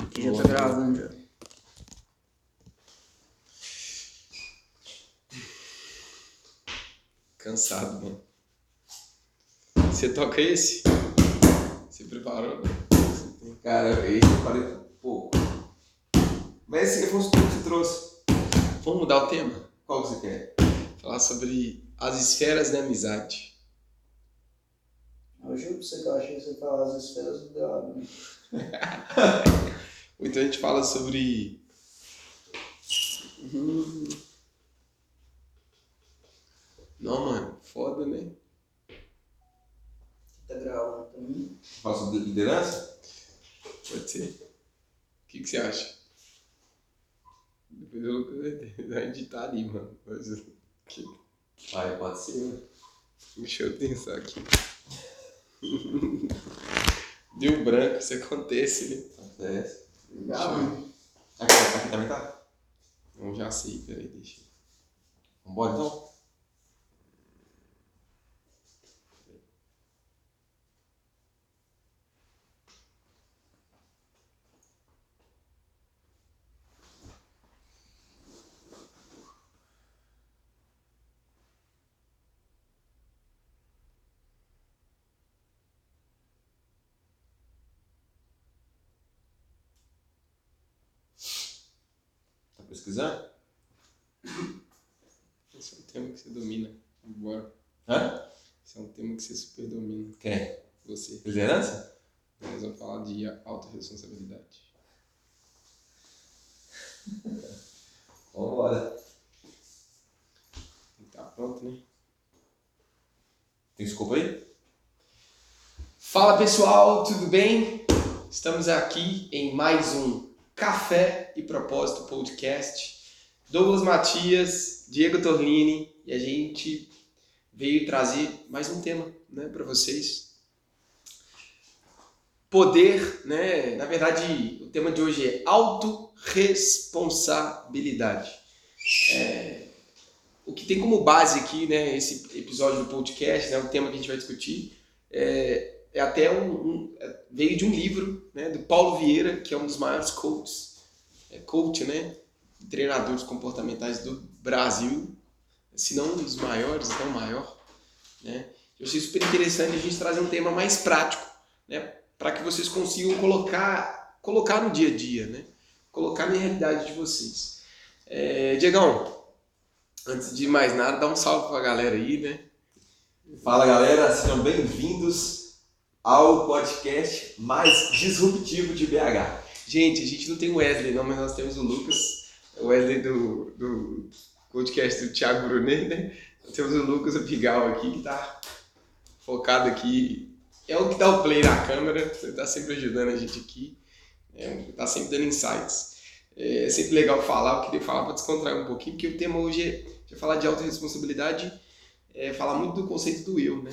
Aqui já tá gravando já. Cansado, mano. Você toca esse? Você preparou? Cara, esse eu falei pouco. Mas se fosse tu que você trouxe, Vamos mudar o tema? qual que você quer? Falar sobre as esferas da amizade. Eu juro pra você que eu achei que você falava as esferas do dragão. Ou então a gente fala sobre. Hum. Não, mano, foda, né? Tá gravando também. Sobre liderança? Pode ser. O que, que você acha? Depois eu vou editar ali, mano. Mas, que- Ah, pode ser. né? Deixa eu pensar aqui. Deu branco, isso acontece, né? Acontece. Legal, né? Aqui, aqui também tá? Não, já sei, peraí, deixa. Vambora então? Pesquisando? Esse é um tema que você domina. Bora. Hã? Esse é um tema que você super domina. Quem? Você. Liderança? Nós vamos falar de autorresponsabilidade. Vambora. Tá pronto, né? Tem desculpa aí? Fala pessoal, tudo bem? Estamos aqui em mais um Café e Propósito Podcast. Douglas Matias, Diego Torlini e a gente veio trazer mais um tema, né, para vocês. Poder, né? Na verdade, o tema de hoje é autorresponsabilidade. É, o que tem como base aqui, né, esse episódio do podcast, né, o tema que a gente vai discutir, é, é até um, um- é- veio de um livro né, do Paulo Vieira, que é um dos maiores coaches, é coach, né, treinadores comportamentais do Brasil, se não um dos maiores, não maior, né. Eu achei super interessante a gente trazer um tema mais prático, né, para que vocês consigam colocar, colocar no dia a dia, né, colocar na realidade de vocês. É, Diegão, antes de mais nada, dá um salve pra galera aí, né? Fala galera, sejam bem-vindos ao podcast mais disruptivo de BH. Gente, a gente não tem o Wesley não, mas nós temos o Lucas, o Wesley do, do podcast do Thiago Brunet, né? Nós temos o Lucas Abigal aqui, que tá focado aqui, é o que dá o play na câmera, ele tá sempre ajudando a gente aqui, é, tá sempre dando insights. É sempre legal falar, eu queria falar para descontrair um pouquinho, porque o tema hoje é, falar de autorresponsabilidade, é falar muito do conceito do eu, né?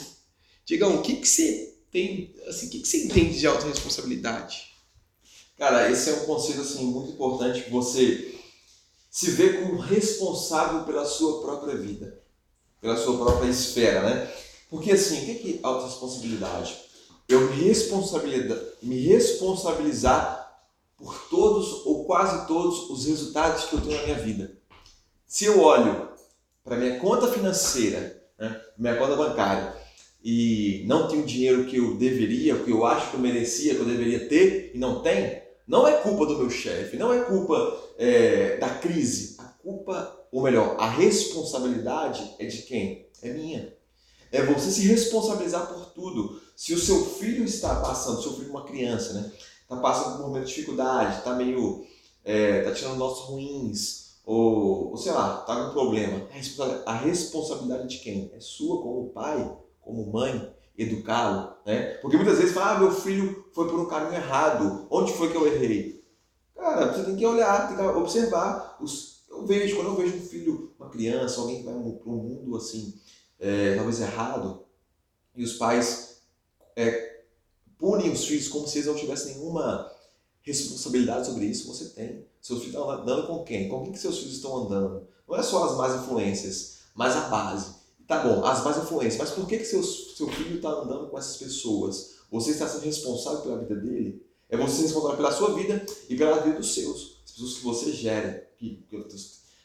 Digam, o que que você tem, assim, o que você entende de autorresponsabilidade? Cara, esse é um conceito assim muito importante, você se ver como responsável pela sua própria vida, pela sua própria esfera, né? Porque assim, o que é autorresponsabilidade? Eu me, responsabiliza- me responsabilizar por todos ou quase todos os resultados que eu tenho na minha vida. Se eu olho para minha conta financeira, né, minha conta bancária, e não tenho o dinheiro que eu deveria, que eu acho que eu merecia, que eu deveria ter, e não tenho, não é culpa do meu chefe, não é culpa é, da crise. A culpa, ou melhor, a responsabilidade é de quem? É minha. É você se responsabilizar por tudo. Se o seu filho está passando, seu filho é uma criança, né? Está passando por um momento de dificuldade, está meio. É, tá tirando notas ruins, ou, ou sei lá, tá com problema. A responsa- A responsabilidade de quem? É sua como pai, como mãe, educá-lo, né? Porque muitas vezes fala, ah, meu filho foi por um caminho errado. Onde foi que eu errei? Cara, você tem que olhar, tem que observar. Os, eu vejo, quando eu vejo um filho, uma criança, alguém que vai para um mundo assim, é, talvez errado, e os pais é, punem os filhos como se eles não tivessem nenhuma responsabilidade sobre isso, você tem. Seus filhos estão andando com quem? Com quem que seus filhos estão andando? Não é só as más influências, mas a base. Tá bom, as más influências, mas por que, que seus, seu filho está andando com essas pessoas? Você está sendo responsável pela vida dele? É você ser responsável pela sua vida e pela vida dos seus. As pessoas que você gera, que,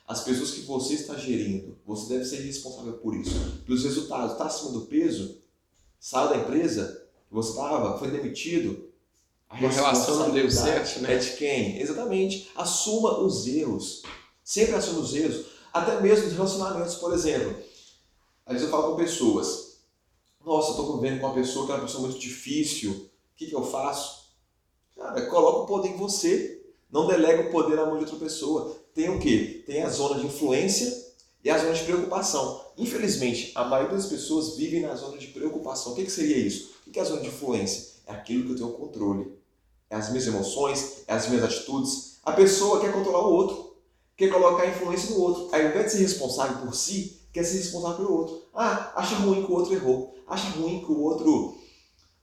as pessoas que você está gerindo, você deve ser responsável por isso. Pelos resultados. Está acima do peso? Saiu da empresa? Você estava? Foi demitido? A Uma relação não deu certo, né? É de quem? Exatamente. Assuma os erros. Sempre assuma os erros. Até mesmo nos relacionamentos, por exemplo. Às vezes eu falo com pessoas. Nossa, estou convivendo com uma pessoa que é uma pessoa muito difícil. O que, que eu faço? Cara, coloca o poder em você. Não delega o poder na mão de outra pessoa. Tem o quê? Tem a zona de influência e a zona de preocupação. Infelizmente, a maioria das pessoas vivem na zona de preocupação. O que, que seria isso? O que é a zona de influência? É aquilo que eu tenho controle. É as minhas emoções, é as minhas atitudes. A pessoa quer controlar o outro, quer colocar a influência no outro. Ao invés de ser responsável por si, quer ser responsável pelo outro. Ah, acha ruim que o outro errou. Acha ruim que o outro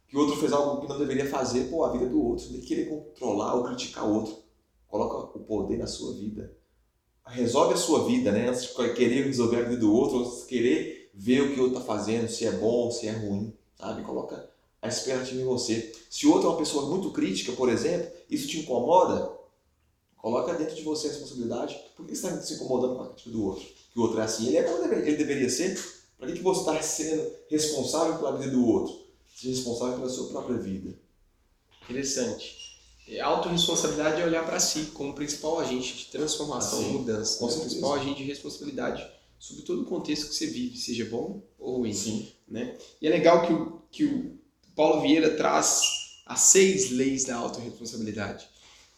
que o outro fez algo que não deveria fazer, pô, a vida do outro. Que querer controlar ou criticar o outro. Coloca o poder na sua vida. Resolve a sua vida, né? Antes de querer resolver a vida do outro, antes de querer ver o que o outro está fazendo, se é bom se é ruim, sabe? Coloca a expectativa em você. Se o outro é uma pessoa muito crítica, por exemplo, isso te incomoda, coloca dentro de você a responsabilidade. Por que você está se incomodando com a crítica do outro? Que o outro é assim, ele é como ele deveria ser? Para que você está sendo responsável pela vida do outro? Seja responsável pela sua própria vida. Interessante. É, autorresponsabilidade é olhar para si como principal agente de transformação e mudança. Como principal agente de responsabilidade sobre todo o contexto que você vive, seja bom ou ruim. Sim. Né? E é legal que o, que o Paulo Vieira traz as seis leis da autorresponsabilidade.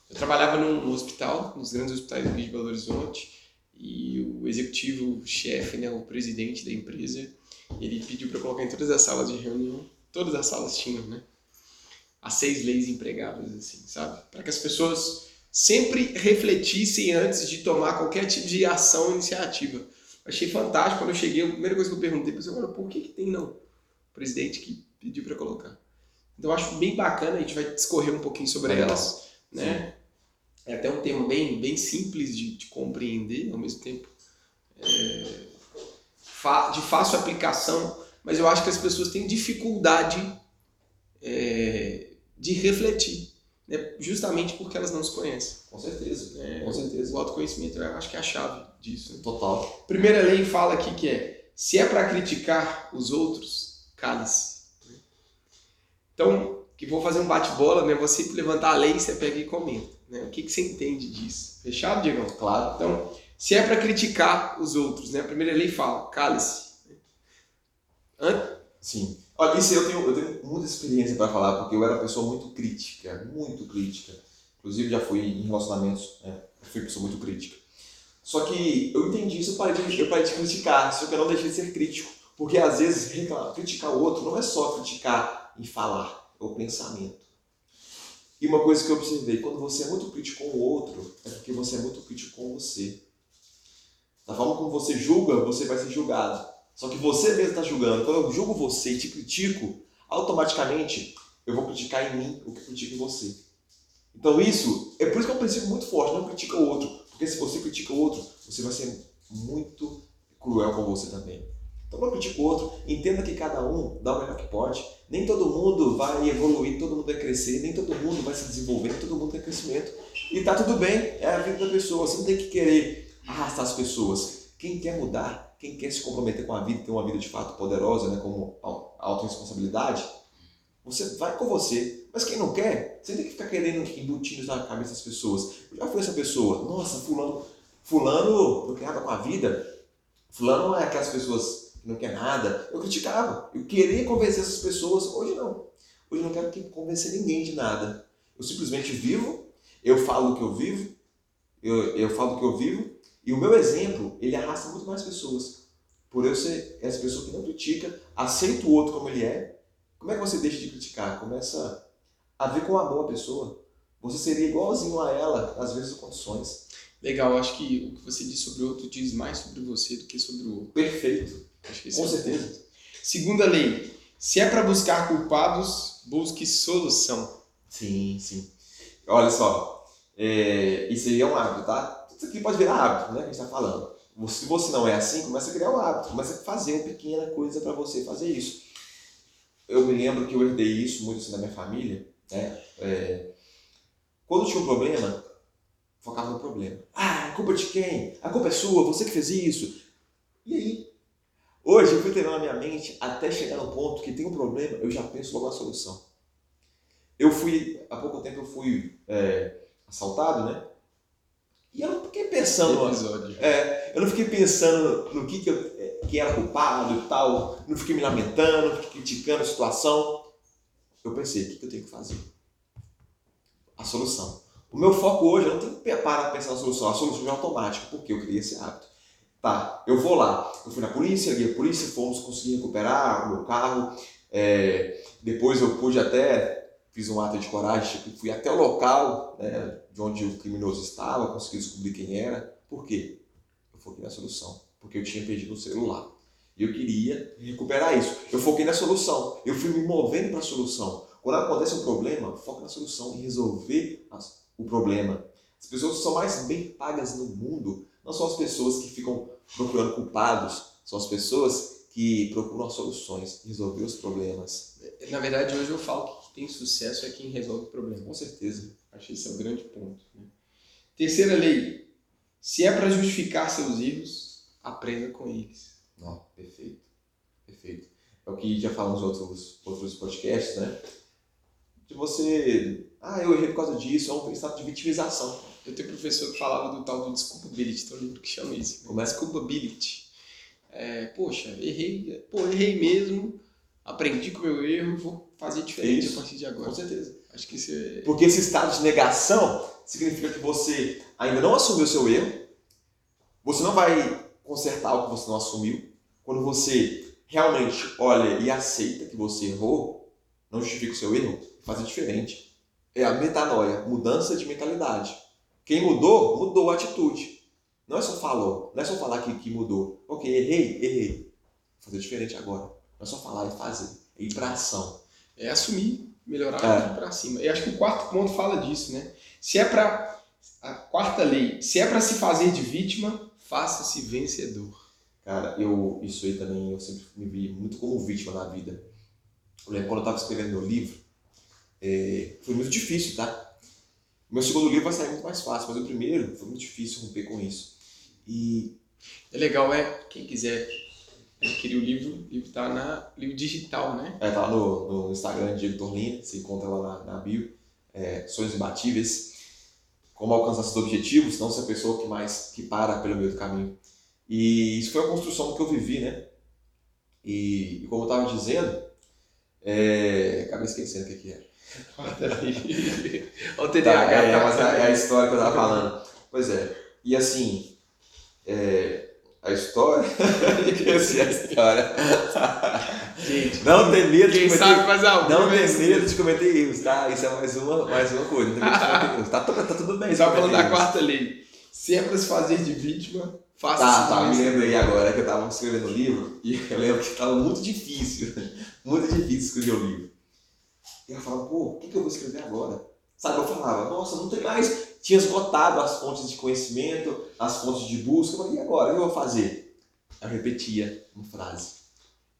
Eu trabalhava num, num hospital, nos grandes hospitais do Rio de Belo Horizonte, e o executivo chefe, né, o presidente da empresa, ele pediu para colocar em todas as salas de reunião, todas as salas tinham, né? As seis leis empregáveis, assim, sabe? Para que as pessoas sempre refletissem antes de tomar qualquer tipo de ação ou iniciativa. Achei fantástico quando eu cheguei, a primeira coisa que eu perguntei para você, por que, que tem não? O presidente que pediu para colocar. Então eu acho bem bacana, a gente vai discorrer um pouquinho sobre elas, né? É até um tema bem, bem simples de, de compreender, ao mesmo tempo é, de fácil aplicação, mas eu acho que as pessoas têm dificuldade é, de refletir, né? justamente porque elas não se conhecem. Com certeza, é, com certeza. O autoconhecimento eu acho que é a chave disso. Né? Total. Primeira lei fala aqui que é, se é para criticar os outros, cale-se. Então, que vou fazer um bate-bola, né? Você levantar a lei, você pega e comenta. Né? O que, que você entende disso? Fechado, Diego? Claro. Então, se é para criticar os outros, né? A primeira lei fala, cale-se. Sim. Olha, isso eu tenho, eu tenho muita experiência para falar, porque eu era uma pessoa muito crítica, muito crítica. Inclusive já fui em relacionamentos, né? Eu fui pessoa muito crítica. Só que eu entendi isso, eu parei de, eu parei de criticar, só que eu não deixei de ser crítico. Porque às vezes reclamar, criticar o outro não é só criticar e falar, é o pensamento. E uma coisa que eu observei, quando você é muito crítico com o outro, é porque você é muito crítico com você. Da forma como você julga, você vai ser julgado. Só que você mesmo está julgando. Quando eu julgo você e te critico, automaticamente eu vou criticar em mim o que eu critico em você. Então isso, é por isso que é um princípio muito forte, não critica o outro. Porque se você critica o outro, você vai ser muito cruel com você também. Então não critique o outro, entenda que cada um dá o melhor que pode. Nem todo mundo vai evoluir, todo mundo vai crescer, nem todo mundo vai se desenvolver, todo mundo tem crescimento. E tá tudo bem, é a vida da pessoa. Você não tem que querer arrastar as pessoas. Quem quer mudar, quem quer se comprometer com a vida, ter uma vida de fato poderosa, né, como autorresponsabilidade, você vai com você. Mas quem não quer, você tem que ficar querendo embutindo na cabeça das pessoas. Eu já fui essa pessoa. Nossa, fulano, fulano não quer nada com a vida. Fulano é aquelas pessoas não quer nada. Eu criticava. Eu queria convencer essas pessoas. Hoje não. Hoje eu não quero convencer ninguém de nada. Eu simplesmente vivo, eu falo o que eu vivo, eu, eu falo o que eu vivo, e o meu exemplo, ele arrasta muito mais pessoas. Por eu ser essa pessoa que não critica, aceita o outro como ele é, como é que você deixa de criticar? Começa a ver com amor a pessoa. Você seria igualzinho a ela, às vezes, condições. Legal, acho que o que você diz sobre o outro diz mais sobre você do que sobre o outro. Perfeito. Com é certeza. Segunda lei. Se é para buscar culpados, busque solução. Sim, sim. Olha só, é, isso aí é um hábito, tá? Isso aqui pode virar hábito, né? Que a gente está falando. Se você não é assim, começa a criar um hábito, começa a fazer uma pequena coisa para você fazer isso. Eu me lembro que eu herdei isso muito assim da minha família, né? É, Quando tinha um problema, focava no problema. Ah, a culpa é de quem? A culpa é sua, você que fez isso. E aí? Hoje eu fui treinando a minha mente até chegar no ponto que tem um problema, eu já penso logo na solução. Eu fui, há pouco tempo eu fui é, assaltado, né? E eu não fiquei pensando. episódio. É, eu não fiquei pensando no que, que eu, quem era culpado e tal, não fiquei me lamentando, não fiquei criticando a situação. Eu pensei, o que, que eu tenho que fazer? A solução. O meu foco hoje, eu não tenho que parar para pensar na solução, a solução é automática, porque eu criei esse hábito. Tá, eu vou lá, eu fui na polícia, liguei a polícia, fomos conseguir recuperar o meu carro, é, depois eu pude até, fiz um ato de coragem, tipo, fui até o local né, de onde o criminoso estava, consegui descobrir quem era. Por quê? Eu foquei na solução, porque eu tinha perdido o celular. E eu queria recuperar isso. Eu foquei na solução, eu fui me movendo para a solução. Quando acontece um problema, foca na solução e resolver as, o problema. As pessoas que são mais bem pagas no mundo não são as pessoas que ficam procurando culpados, são as pessoas que procuram soluções, resolver os problemas. Na verdade, hoje eu falo que quem tem sucesso é quem resolve problemas. Com certeza. Acho que esse é o grande ponto. Né? Terceira lei. Se é para justificar seus erros, aprenda com eles. Não, perfeito. Perfeito. É o que já falamos em outros, outros podcasts, né? De você. Ah, eu errei por causa disso, é um estado de vitimização. Eu tenho um professor que falava do tal do desculpability, tem um livro que chama isso. Como é? Desculpability. É, poxa, errei, pô, errei mesmo, aprendi com o meu erro, vou fazer diferente Isso. a partir de agora. Com certeza. Acho que isso é. Porque esse estado de negação significa que você ainda não assumiu o seu erro, você não vai consertar o que você não assumiu. Quando você realmente olha e aceita que você errou, não justifica o seu erro, fazer diferente. É a metanoia, mudança de mentalidade. Quem mudou, mudou a atitude. Não é só falou, não é só falar que, que mudou. Ok, errei, errei. Vou fazer diferente agora. Não é só falar e fazer. É ir pra ação. É assumir, melhorar É. e ir pra cima. E acho que o quarto ponto fala disso, né? Se é pra. A quarta lei, se é pra se fazer de vítima, faça-se vencedor. Cara, eu, isso aí também eu sempre me vi muito como vítima na vida. Eu lembro quando eu estava escrevendo meu livro, é, foi muito difícil, tá? O meu segundo livro vai sair muito mais fácil, mas o primeiro foi muito difícil romper com isso. E É legal, é, quem quiser adquirir o livro, o livro tá na livro digital, né? é, tá lá no, no Instagram Diego Torlini, você encontra lá na, na bio, é, Sonhos Imbatíveis, como alcançar seus objetivos, não ser a pessoa que mais que para pelo meio do caminho. E isso foi a construção que eu vivi, né? E, e como eu estava dizendo, é, acabei esquecendo o que, que era. Olha o Tá, TDAH. é, tá? é, é a história que eu tava falando. Pois é. E assim, é, a história. Esqueci a história. Gente, Não tem medo de cometer. faz algo. Não tem medo de cometer erros, tá? Isso é mais uma, mais uma coisa. Não tem medo de cometer erros. Tá, tudo- tá tudo bem. Tava falando da quarta lei. Se é pra se fazer de vítima, faça Tá, tá, me lembrei agora que eu tava escrevendo o livro e eu lembro que tava muito difícil, muito difícil escrever o livro. E eu falava, pô, o que, que eu vou escrever agora? Sabe, eu falava, nossa, não tem mais. Tinha esgotado as fontes de conhecimento, as fontes de busca. Eu falei, e agora? O que eu vou fazer? Eu repetia uma frase: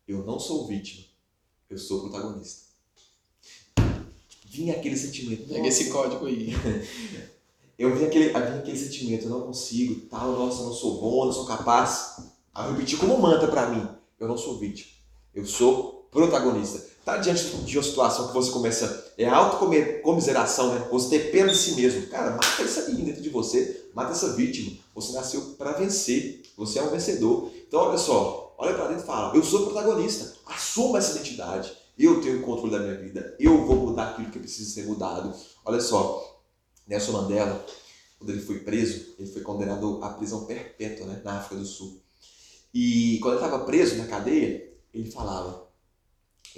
Eu não sou vítima, eu sou protagonista. Vinha aquele sentimento. Pega esse código aí. eu vi aquele, vinha aquele sentimento, eu não consigo, tal, nossa, eu não sou bom, eu não sou capaz. Aí eu repeti como mantra pra mim, eu não sou vítima, eu sou protagonista. Tá diante de uma situação que você começa, é autocomiseração, né? Você ter pena de si mesmo. Cara, mata isso aí dentro de você, mata essa vítima. Você nasceu para vencer, você é um vencedor. Então olha só, olha pra dentro e fala, eu sou protagonista, assuma essa identidade. Eu tenho o controle da minha vida, eu vou mudar aquilo que precisa ser mudado. Olha só, Nelson Mandela, quando ele foi preso, ele foi condenado à prisão perpétua né, na África do Sul. E quando ele estava preso na cadeia, ele falava: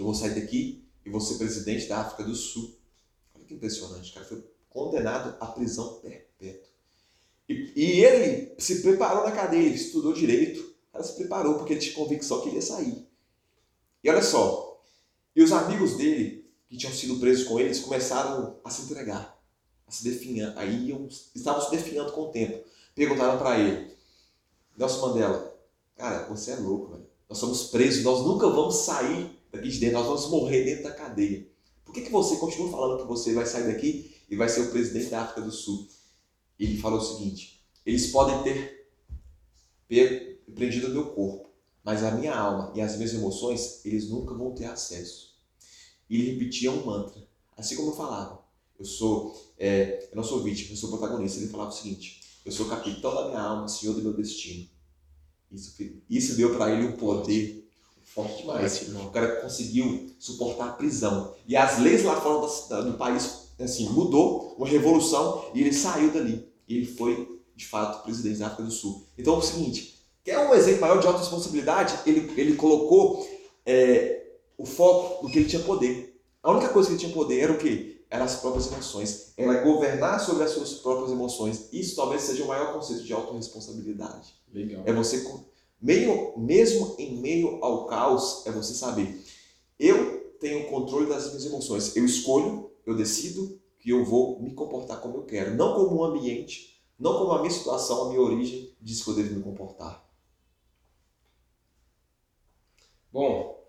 Eu vou sair daqui e vou ser presidente da África do Sul. Olha que impressionante, o cara foi condenado à prisão perpétua. E, e ele se preparou na cadeia, ele estudou direito, o cara se preparou porque ele tinha convicção que ele ia sair. E olha só, e os amigos dele, que tinham sido presos com eles, começaram a se entregar a se definhar, aí iam, estavam se definhando com o tempo. Perguntaram para ele, Nelson Mandela, cara, você é louco, velho. Nós somos presos, nós nunca vamos sair daqui de dentro, nós vamos morrer dentro da cadeia. Por que, que você continua falando que você vai sair daqui e vai ser o presidente da África do Sul? Ele falou o seguinte: eles podem ter prendido meu corpo, mas a minha alma e as minhas emoções, eles nunca vão ter acesso. E ele repetia um mantra, assim como eu falava. Eu sou, é, eu não sou vítima, eu sou protagonista. Ele falava o seguinte: eu sou capitão da minha alma, senhor do meu destino. Isso, isso deu para ele um poder forte demais. O cara conseguiu suportar a prisão. E as leis lá fora do, do país, assim, mudou, uma revolução, e ele saiu dali. E ele foi, de fato, presidente da África do Sul. Então é o seguinte, quer um exemplo maior de autorresponsabilidade? Ele, ele colocou é, o foco no que ele tinha poder. A única coisa que ele tinha poder era o quê? Eram as próprias emoções. Era governar sobre as suas próprias emoções. Isso talvez seja o maior conceito de autorresponsabilidade. Legal. É você Meio, mesmo em meio ao caos, é você saber. Eu tenho o controle das minhas emoções. Eu escolho, eu decido que eu vou me comportar como eu quero. Não como o ambiente, não como a minha situação, a minha origem diz que eu devo me comportar. Bom,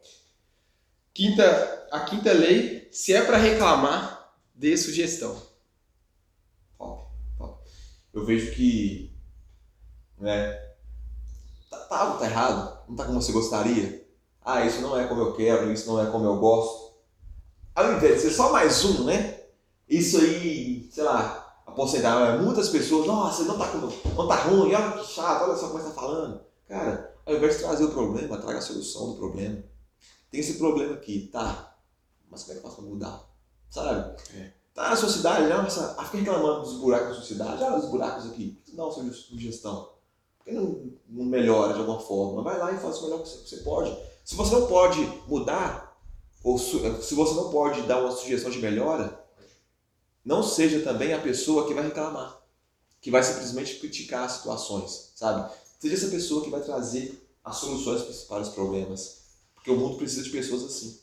quinta, a quinta lei, se é para reclamar, dê sugestão. Top, top. Eu vejo que né, tá, tá errado, não tá como você gostaria. Ah, isso não é como eu quero, isso não é como eu gosto. Ao invés de ser só mais um, né? Isso aí, sei lá, a porcentagem, muitas pessoas, nossa, não tá, como, não tá ruim, olha que chato, olha só como você tá falando. Cara, ao invés de trazer o problema, traga a solução do problema. Tem esse problema aqui, tá, mas como é que eu faço pra mudar? Sabe? É. Tá na sua cidade, nossa, fica reclamando dos buracos da sua cidade, olha os buracos aqui, dá uma sugestão. Por que não, não melhora de alguma forma? Vai lá e faz o melhor que você pode. Se você não pode mudar, ou se você não pode dar uma sugestão de melhora, não seja também a pessoa que vai reclamar, que vai simplesmente criticar as situações, sabe? Seja essa pessoa que vai trazer as soluções para os problemas, porque o mundo precisa de pessoas assim.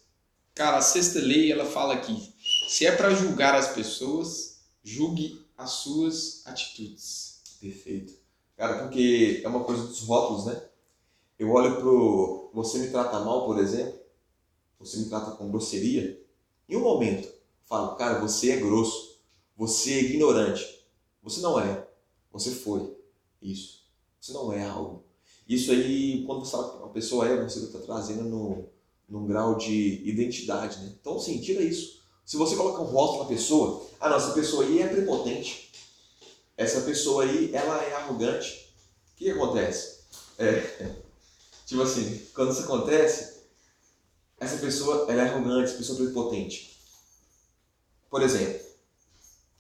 Cara, a sexta lei ela fala aqui: se é para julgar as pessoas, julgue as suas atitudes. Perfeito. Cara, porque é uma coisa dos rótulos, né? Eu olho pro você me trata mal, por exemplo, você me trata com grosseria, em um momento falo, cara, você é grosso, você é ignorante. Você não é, você foi isso. Você não é algo. Isso aí, quando você fala que uma pessoa é, você está trazendo no, num grau de identidade, né? Então, sim, tira isso. Se você coloca um rótulo na pessoa, ah, não, essa pessoa aí é prepotente essa pessoa aí, ela é arrogante. O que acontece? É, tipo assim, quando isso acontece, essa pessoa ela é arrogante, essa pessoa é prepotente. Por exemplo,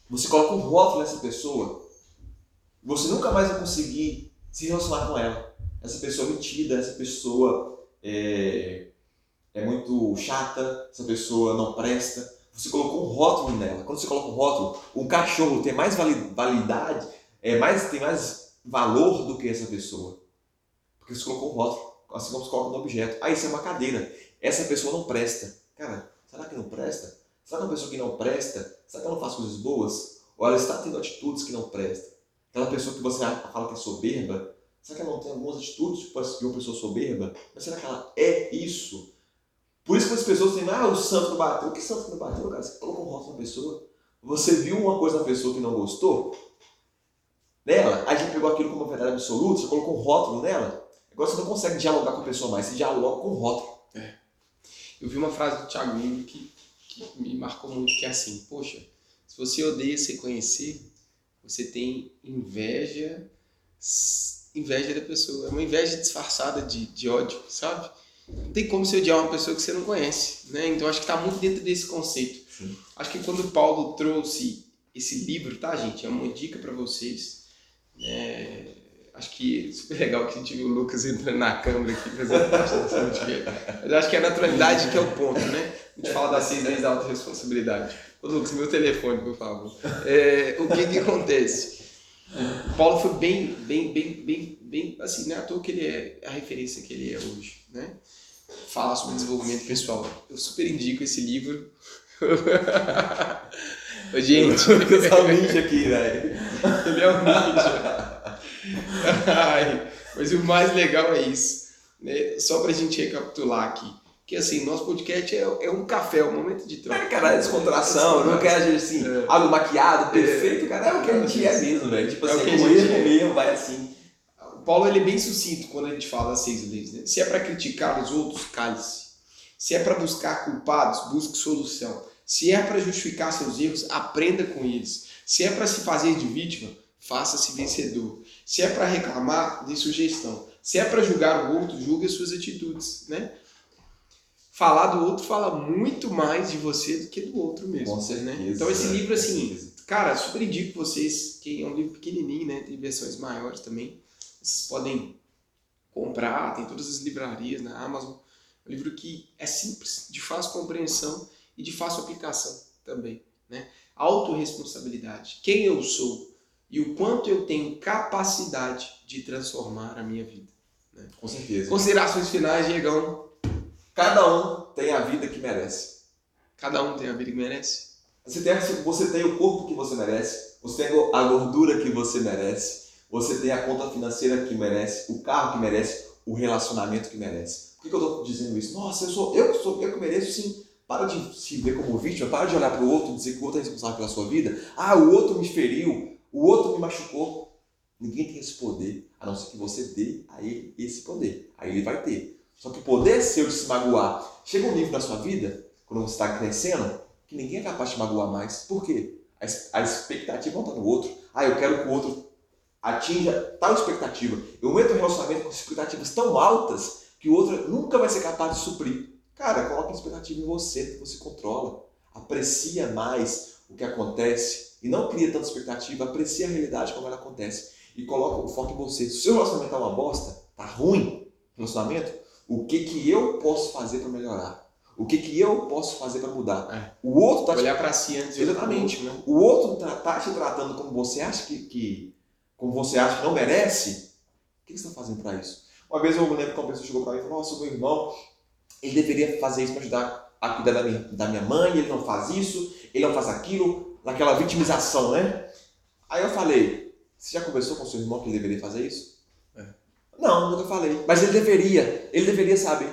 você coloca um rótulo nessa pessoa, você nunca mais vai conseguir se relacionar com ela. Essa pessoa é mentida, essa pessoa é, é muito chata, essa pessoa não presta. Você colocou um rótulo nela. Quando você coloca um rótulo, um cachorro tem mais validade, é mais, tem mais valor do que essa pessoa. Porque você colocou um rótulo, assim como você coloca um objeto. Ah, isso é uma cadeira. Essa pessoa não presta. Cara, será que não presta? Será que é uma pessoa que não presta? Será que ela não faz coisas boas? Ou ela está tendo atitudes que não prestam? Aquela pessoa que você fala que é soberba, será que ela não tem algumas atitudes de uma pessoa soberba? Mas será que ela é isso? Por isso que as pessoas dizem, ah, o santo não bateu. O que santo não bateu, cara? Você colocou um rótulo na pessoa. Você viu uma coisa na pessoa que não gostou? Nela, a gente pegou aquilo como uma verdade absoluta, você colocou um rótulo nela. Agora você não consegue dialogar com a pessoa mais, você dialoga com um rótulo. É. Eu vi uma frase do Thiago Miller que, que me marcou muito, que é assim, poxa, se você odeia se conhecer, você tem inveja, inveja da pessoa. É uma inveja disfarçada de, de ódio, sabe? Não tem como você odiar uma pessoa que você não conhece, né? Então acho que está muito dentro desse conceito. Sim. Acho que quando Paulo trouxe esse livro, tá, gente? É uma dica para vocês. É, acho que é super legal que a gente viu o Lucas entrando na câmera aqui fazendo. Mas acho que é a naturalidade que é o ponto, né? A gente fala das seis leis da autorresponsabilidade. Ô Lucas, meu telefone, por favor. É, o que que acontece? O Paulo foi bem, bem, bem, bem, bem, assim, não é à toa que ele é a referência que ele é hoje, né? fala sobre desenvolvimento pessoal. Eu super indico esse livro. Ô, gente. Eu sou um ninja aqui, velho. Ele é um ninja. Ai, mas o mais legal é isso. Né? Só pra gente recapitular aqui. Porque assim, nosso podcast é, é um café, é um momento de troca. É, cara, é descontração, não quer gente assim, É. algo maquiado, perfeito, cara, é o que a gente é mesmo, velho. Tipo É o assim, que a com gente erro é. mesmo, vai assim. Paulo ele é bem sucinto quando a gente fala das seis leis. Né? Se é para criticar os outros, cale-se. Se é para buscar culpados, busque solução. Se é para justificar seus erros, aprenda com eles. Se é para se fazer de vítima, faça-se vencedor. Se é para reclamar, dê sugestão. Se é para julgar o outro, julgue as suas atitudes. Né? Falar do outro fala muito mais de você do que do outro mesmo. Com certeza. Né? Então esse né? livro, assim. Cara, super indico vocês, que é um livro pequenininho, né? Tem versões maiores também. Vocês podem comprar, tem todas as livrarias na Amazon. É um livro que é simples, de fácil compreensão e de fácil aplicação também, né? Autoresponsabilidade. Quem eu sou e o quanto eu tenho capacidade de transformar a minha vida. Com certeza. Considerações finais, Diegão. Cada um tem a vida que merece. Cada um tem a vida que merece. Você tem, você tem o corpo que você merece, você tem a gordura que você merece, você tem a conta financeira que merece, o carro que merece, o relacionamento que merece. Por que, que eu estou dizendo isso? Nossa, eu sou eu sou eu que mereço sim. Para de se ver como vítima, para de olhar para o outro e dizer que o outro é responsável pela sua vida. Ah, o outro me feriu, o outro me machucou. Ninguém tem esse poder, a não ser que você dê a ele esse poder. Aí ele vai ter. Só que o poder seu de se magoar chega um nível na sua vida, quando você está crescendo, que ninguém é capaz de te magoar mais. Por quê? A, a expectativa não está no outro. Ah, eu quero que o outro atinja tal expectativa. Eu entro no relacionamento com expectativas tão altas que o outro nunca vai ser capaz de suprir. Cara, coloca a expectativa em você, que você controla. Aprecia mais o que acontece e não cria tanta expectativa. Aprecia a realidade como ela acontece e coloca o foco em você. Se o seu relacionamento tá uma bosta, tá ruim, relacionamento, o que que eu posso fazer para melhorar? O que que eu posso fazer para mudar? É. O outro tá te Olhar para si antes Exatamente. outro, né? o outro tá, tá te tratando como você acha que, que como você acha que não merece, o que você está fazendo para isso? Uma vez eu lembro que uma pessoa chegou para mim e falou: Nossa, meu irmão, ele deveria fazer isso para ajudar a cuidar da minha, da minha mãe, ele não faz isso, ele não faz aquilo, naquela vitimização, né? Aí eu falei: Você já conversou com seu irmão que ele deveria fazer isso? É. Não, nunca falei. Mas ele deveria, ele deveria saber.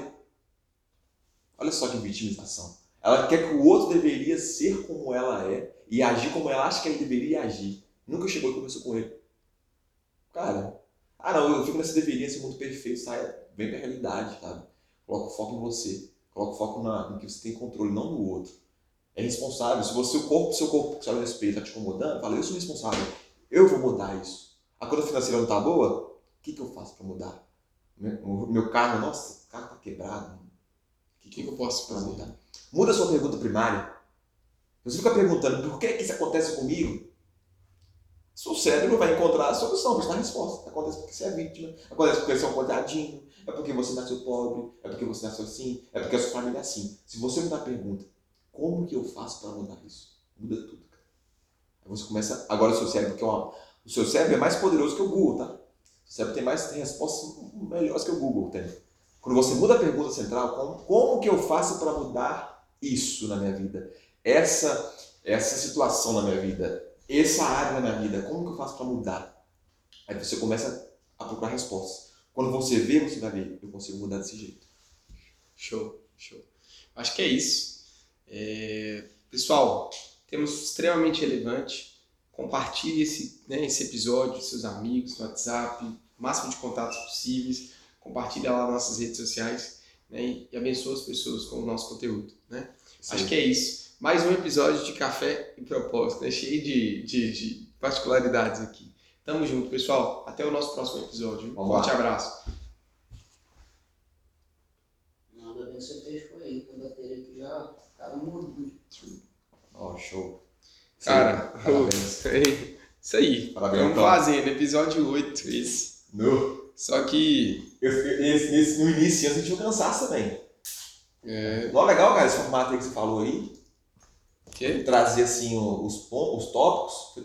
Olha só que vitimização. Ela quer que o outro deveria ser como ela é e agir como ela acha que ele deveria agir. Nunca chegou e conversou com ele. Cara, ah não, eu fico nesse deveria, esse mundo perfeito, sai, vem pra realidade, sabe? Coloca o foco em você. Coloca o foco na, no que você tem controle, não no outro. É responsável. Se você, o corpo, seu corpo que você espelho tá te incomodando, fala, eu sou responsável. Eu vou mudar isso. A conta financeira não tá boa? O que, que eu faço pra mudar? Meu, meu carro, nossa, o carro tá quebrado. O que, que, que eu posso fazer? mudar? Muda a sua pergunta primária. Você fica perguntando por que, que isso acontece comigo? Seu cérebro vai encontrar a solução, vai te dar a resposta. Acontece porque você é vítima, acontece porque você é um coitadinho, é porque você nasceu pobre, é porque você nasceu assim, é porque a sua família é assim. Se você mudar a pergunta, como que eu faço para mudar isso? Muda tudo, cara. Aí você começa. Agora o seu cérebro, que é uma. O seu cérebro é mais poderoso que o Google, tá? O cérebro tem mais tem respostas melhores que o Google tem. Quando você muda a pergunta central, como, como que eu faço para mudar isso na minha vida? Essa, essa situação na minha vida? Essa área na minha vida? Como que eu faço para mudar? Aí você começa a procurar respostas. Quando você vê, você vai ver, eu consigo mudar desse jeito. Show, show. Acho que é isso. É, Pessoal, temos extremamente relevante. Compartilhe esse, né, esse episódio com seus amigos no WhatsApp, máximo de contatos possíveis. Compartilhe lá nas nossas redes sociais né, e e abençoe as pessoas com o nosso conteúdo. Né? Acho que é isso. Mais um episódio de Café e Propósito, né? cheio de, de, de particularidades aqui. Tamo junto, pessoal. Até o nosso próximo episódio. Um Vamos forte abraço. Nada bem, você fechou aí, que a bateria aqui já tava morrendo. Ó, show. Cara, parabéns. isso aí. Parabéns, Tom. fazendo episódio 8 esse. No, Só que. eu, eu- nesse, nesse- no início, eu senti o cansaço também. É, Não é legal, cara, esse formato aí que você falou aí. Que? Trazer assim os, os tópicos.